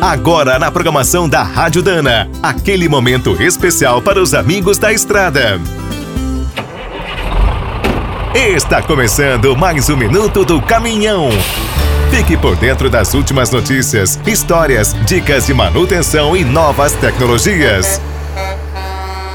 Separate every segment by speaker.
Speaker 1: Agora na programação da Rádio Dana, aquele momento especial para os amigos da estrada. Está começando mais um minuto do caminhão. Fique por dentro das últimas notícias, histórias, dicas de manutenção e novas tecnologias.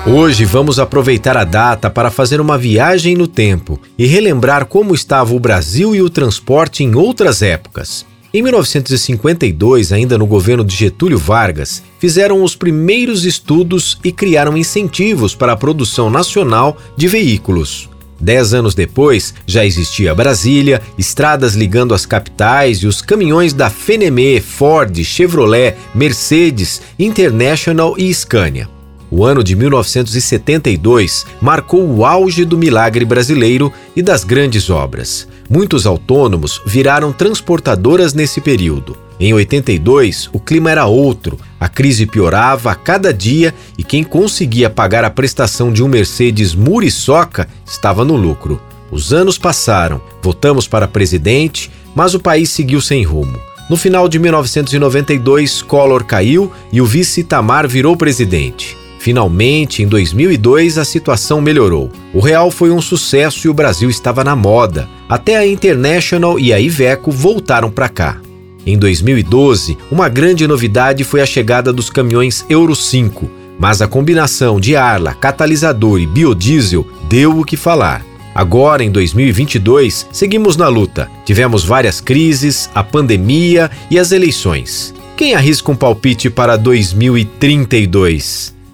Speaker 2: Hoje vamos aproveitar a data para fazer uma viagem no tempo e relembrar como estava o Brasil e o transporte em outras épocas. Em 1952, ainda no governo de Getúlio Vargas, fizeram os primeiros estudos e criaram incentivos para a produção nacional de veículos. Dez anos depois, já existia Brasília, estradas ligando as capitais e os caminhões da Fenemé, Ford, Chevrolet, Mercedes, International e Scania. O ano de 1972 marcou o auge do milagre brasileiro e das grandes obras. Muitos autônomos viraram transportadoras nesse período. Em 82, o clima era outro, a crise piorava a cada dia e quem conseguia pagar a prestação de um Mercedes Muriçoca estava no lucro. Os anos passaram, votamos para presidente, mas o país seguiu sem rumo. No final de 1992, Collor caiu e o vice Tamar virou presidente. Finalmente, em 2002, a situação melhorou. O real foi um sucesso e o Brasil estava na moda. Até a International e a Iveco voltaram para cá. Em 2012, uma grande novidade foi a chegada dos caminhões Euro 5, mas a combinação de Arla, catalisador e biodiesel deu o que falar. Agora, em 2022, seguimos na luta. Tivemos várias crises, a pandemia e as eleições. Quem arrisca um palpite para 2032?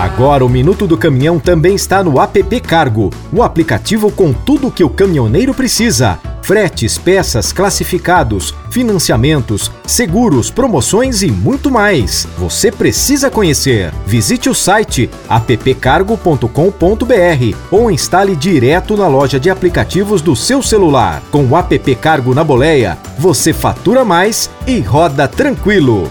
Speaker 3: Agora o Minuto do Caminhão também está no app Cargo, o aplicativo com tudo o que o caminhoneiro precisa fretes, peças, classificados, financiamentos, seguros, promoções e muito mais. Você precisa conhecer. Visite o site appcargo.com.br ou instale direto na loja de aplicativos do seu celular. Com o app Cargo na boleia, você fatura mais e roda tranquilo.